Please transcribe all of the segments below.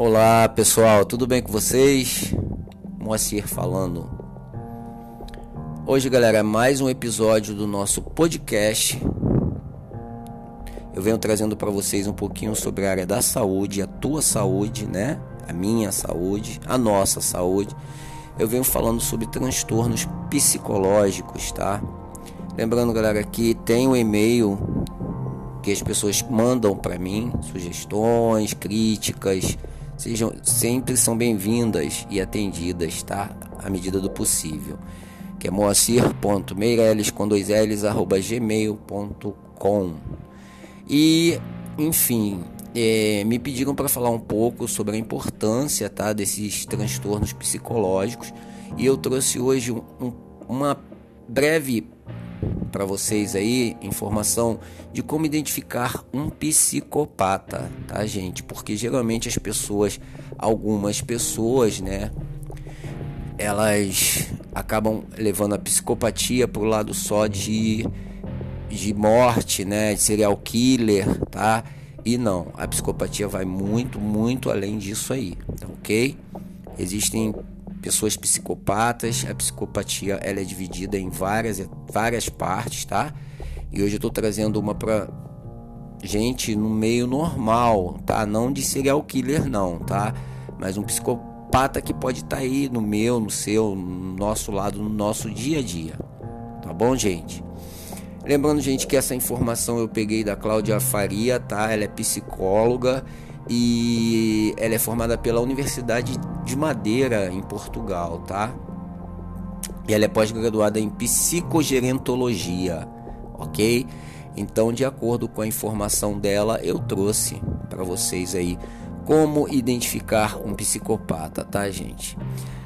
Olá pessoal, tudo bem com vocês? Moacir falando. Hoje, galera, é mais um episódio do nosso podcast. Eu venho trazendo para vocês um pouquinho sobre a área da saúde, a tua saúde, né? A minha saúde, a nossa saúde. Eu venho falando sobre transtornos psicológicos, tá? Lembrando, galera, que tem um e-mail que as pessoas mandam para mim, sugestões, críticas, sejam sempre são bem-vindas e atendidas, tá? À medida do possível. Que é moacir.meireles com dois L's arroba gmail.com. E, enfim, é, me pediram para falar um pouco sobre a importância, tá? Desses transtornos psicológicos e eu trouxe hoje um, um, uma breve para vocês aí informação de como identificar um psicopata, tá, gente? Porque geralmente as pessoas, algumas pessoas, né, elas acabam levando a psicopatia para o lado só de de morte, né, de serial killer, tá? E não, a psicopatia vai muito, muito além disso aí, ok? Existem pessoas psicopatas. A psicopatia ela é dividida em várias, várias partes, tá? E hoje eu estou trazendo uma para gente no meio normal, tá? Não de serial killer, não, tá? Mas um psicopata que pode estar tá aí no meu, no seu, no nosso lado, no nosso dia a dia, tá bom, gente? Lembrando, gente, que essa informação eu peguei da Cláudia Faria, tá? Ela é psicóloga e ela é formada pela Universidade de Madeira em Portugal, tá? E ela é pós-graduada em psicogerentologia, ok? Então, de acordo com a informação dela, eu trouxe para vocês aí como identificar um psicopata, tá, gente?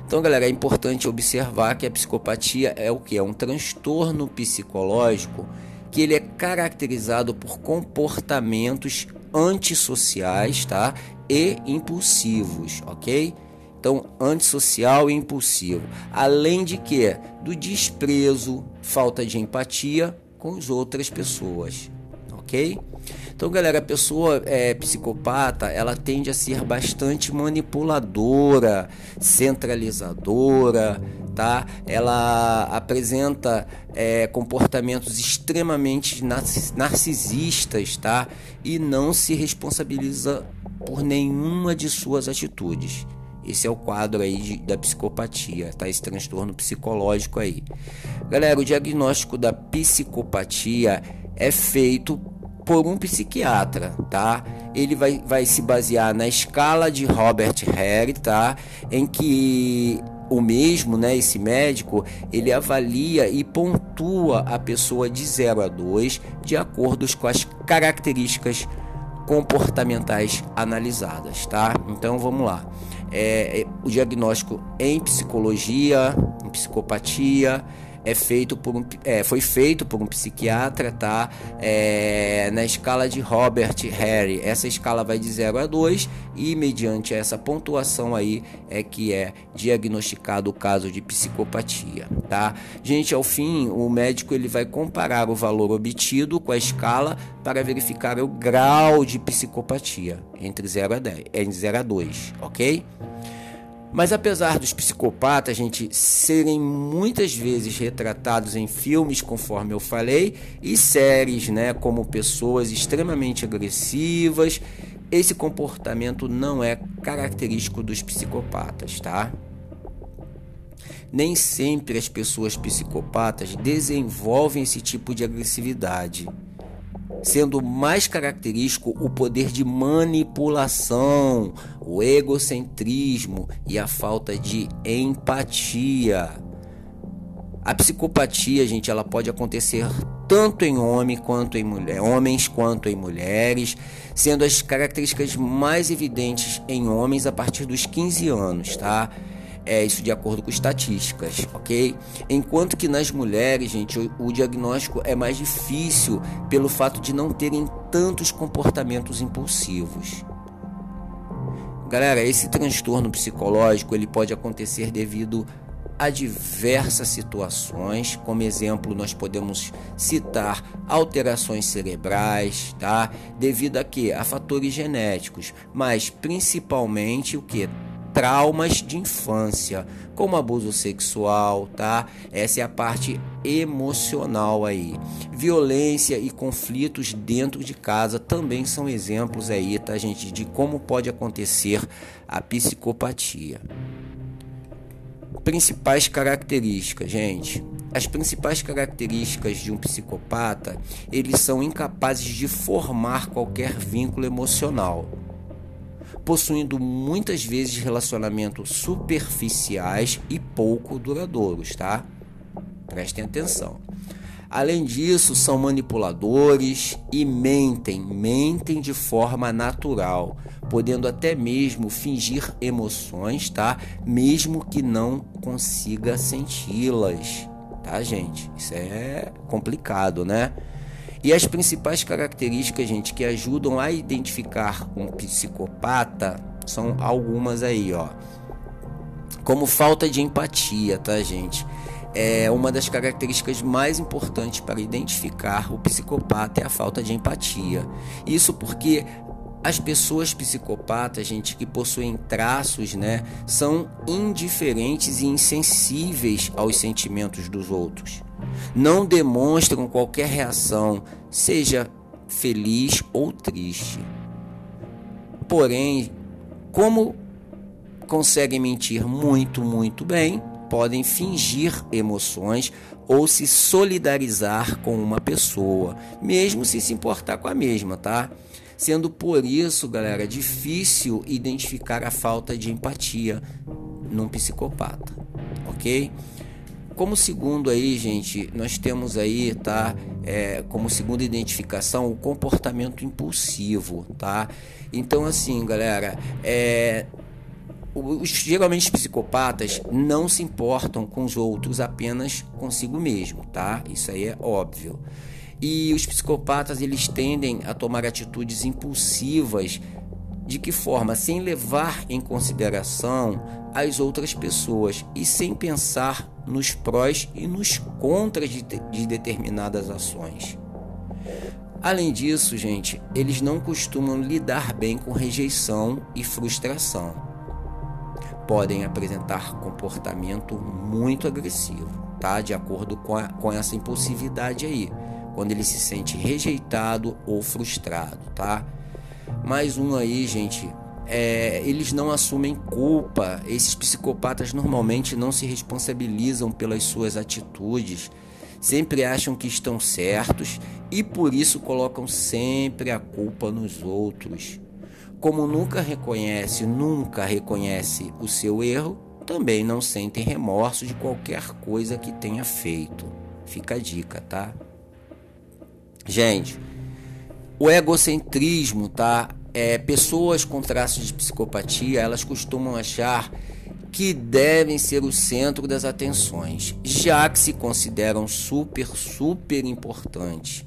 Então, galera, é importante observar que a psicopatia é o que? É um transtorno psicológico que ele é caracterizado por comportamentos antissociais, tá? E impulsivos, ok? Então, antissocial e impulsivo. Além de que do desprezo, falta de empatia com as outras pessoas, Então, galera, a pessoa é, psicopata, ela tende a ser bastante manipuladora, centralizadora, tá? Ela apresenta é, comportamentos extremamente narcisistas, tá? E não se responsabiliza por nenhuma de suas atitudes. Esse é o quadro aí de, da psicopatia, tá? Esse transtorno psicológico aí. Galera, o diagnóstico da psicopatia é feito por um psiquiatra, tá? Ele vai, vai se basear na escala de Robert Harry, tá? Em que o mesmo, né, esse médico, ele avalia e pontua a pessoa de 0 a 2 de acordo com as características comportamentais analisadas, tá? Então vamos lá. É, é o diagnóstico em psicologia, em psicopatia, é feito por um, é, foi feito por um psiquiatra, tá? É, na escala de Robert Harry. Essa escala vai de 0 a 2 e mediante essa pontuação aí é que é diagnosticado o caso de psicopatia, tá? Gente, ao fim, o médico ele vai comparar o valor obtido com a escala para verificar o grau de psicopatia entre 0 a 10, entre 0 a 2, OK? Mas apesar dos psicopatas, gente, serem muitas vezes retratados em filmes, conforme eu falei, e séries, né, como pessoas extremamente agressivas, esse comportamento não é característico dos psicopatas, tá? Nem sempre as pessoas psicopatas desenvolvem esse tipo de agressividade sendo mais característico o poder de manipulação, o egocentrismo e a falta de empatia. A psicopatia, gente, ela pode acontecer tanto em homem quanto em mulher, homens quanto em mulheres, sendo as características mais evidentes em homens a partir dos 15 anos, tá? É isso de acordo com estatísticas, ok? Enquanto que nas mulheres, gente, o, o diagnóstico é mais difícil pelo fato de não terem tantos comportamentos impulsivos. Galera, esse transtorno psicológico ele pode acontecer devido a diversas situações. Como exemplo, nós podemos citar alterações cerebrais, tá? Devido a quê? A fatores genéticos, mas principalmente o que? Traumas de infância, como abuso sexual, tá? Essa é a parte emocional aí. Violência e conflitos dentro de casa também são exemplos aí, tá, gente, de como pode acontecer a psicopatia. Principais características, gente. As principais características de um psicopata, eles são incapazes de formar qualquer vínculo emocional possuindo muitas vezes relacionamentos superficiais e pouco duradouros, tá? Prestem atenção. Além disso, são manipuladores e mentem, mentem de forma natural, podendo até mesmo fingir emoções, tá? Mesmo que não consiga senti-las, tá, gente? Isso é complicado, né? E as principais características, gente, que ajudam a identificar um psicopata são algumas aí, ó. Como falta de empatia, tá, gente? É uma das características mais importantes para identificar o psicopata é a falta de empatia. Isso porque as pessoas psicopatas, gente, que possuem traços, né, são indiferentes e insensíveis aos sentimentos dos outros. Não demonstram qualquer reação, seja feliz ou triste. Porém, como conseguem mentir muito, muito bem, podem fingir emoções ou se solidarizar com uma pessoa, mesmo se se importar com a mesma, tá? Sendo por isso, galera, difícil identificar a falta de empatia num psicopata, ok? Como segundo aí, gente, nós temos aí, tá? É, como segunda identificação, o comportamento impulsivo, tá? Então, assim, galera, é, os, geralmente os psicopatas não se importam com os outros, apenas consigo mesmo, tá? Isso aí é óbvio. E os psicopatas eles tendem a tomar atitudes impulsivas de que forma? Sem levar em consideração as outras pessoas e sem pensar nos prós e nos contras de, de determinadas ações. Além disso, gente, eles não costumam lidar bem com rejeição e frustração. Podem apresentar comportamento muito agressivo, tá? De acordo com, a, com essa impulsividade aí quando ele se sente rejeitado ou frustrado, tá? Mais um aí, gente. É, eles não assumem culpa. Esses psicopatas normalmente não se responsabilizam pelas suas atitudes. Sempre acham que estão certos e por isso colocam sempre a culpa nos outros. Como nunca reconhece, nunca reconhece o seu erro, também não sentem remorso de qualquer coisa que tenha feito. Fica a dica, tá? Gente, o egocentrismo, tá? É, pessoas com traços de psicopatia, elas costumam achar que devem ser o centro das atenções, já que se consideram super, super importantes,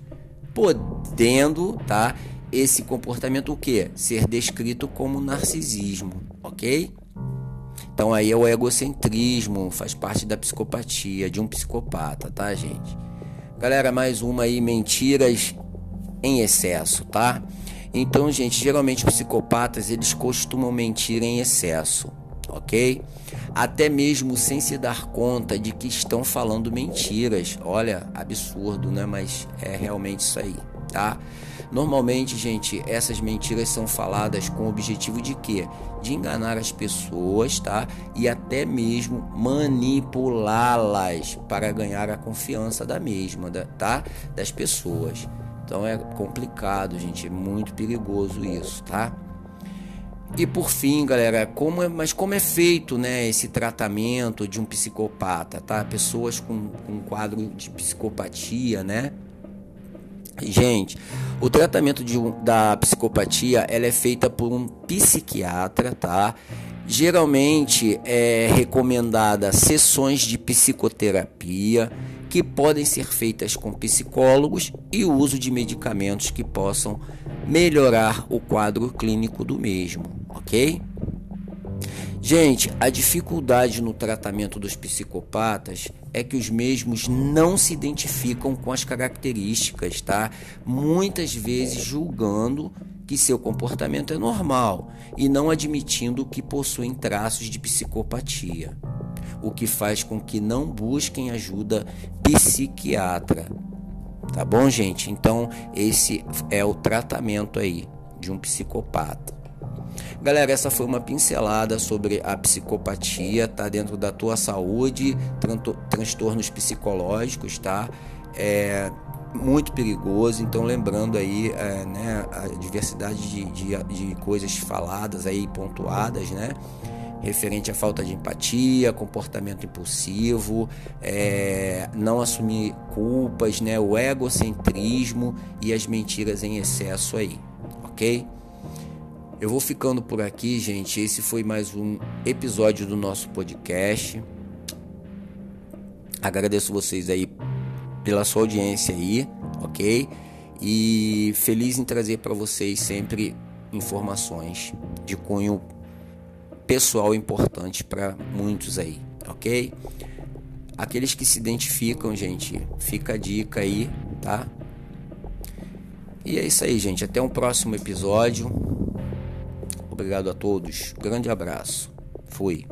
podendo, tá? Esse comportamento o que? Ser descrito como narcisismo, ok? Então aí é o egocentrismo, faz parte da psicopatia de um psicopata, tá, gente? Galera, mais uma aí, mentiras em excesso, tá? Então, gente, geralmente psicopatas eles costumam mentir em excesso, ok? Até mesmo sem se dar conta de que estão falando mentiras. Olha, absurdo, né? Mas é realmente isso aí, tá? Normalmente, gente, essas mentiras são faladas com o objetivo de quê? De enganar as pessoas, tá? E até mesmo manipulá-las para ganhar a confiança da mesma, tá? Das pessoas. Então é complicado, gente, é muito perigoso isso, tá? E por fim, galera, como é, mas como é feito, né, esse tratamento de um psicopata, tá? Pessoas com, um quadro de psicopatia, né? Gente, o tratamento de, da psicopatia ela é feita por um psiquiatra, tá? Geralmente é recomendada sessões de psicoterapia que podem ser feitas com psicólogos e o uso de medicamentos que possam melhorar o quadro clínico do mesmo, ok? Gente, a dificuldade no tratamento dos psicopatas é que os mesmos não se identificam com as características, tá? Muitas vezes julgando que seu comportamento é normal e não admitindo que possuem traços de psicopatia, o que faz com que não busquem ajuda psiquiatra. Tá bom, gente? Então, esse é o tratamento aí de um psicopata. Galera, essa foi uma pincelada sobre a psicopatia, tá dentro da tua saúde, transtornos psicológicos, tá? É muito perigoso, então lembrando aí é, né, a diversidade de, de, de coisas faladas aí, pontuadas, né? Referente à falta de empatia, comportamento impulsivo, é, não assumir culpas, né, o egocentrismo e as mentiras em excesso aí, ok? Eu vou ficando por aqui, gente. Esse foi mais um episódio do nosso podcast. Agradeço vocês aí pela sua audiência aí, ok? E feliz em trazer para vocês sempre informações de cunho pessoal importante para muitos aí, ok? Aqueles que se identificam, gente, fica a dica aí, tá? E é isso aí, gente. Até um próximo episódio. Obrigado a todos. Grande abraço. Fui.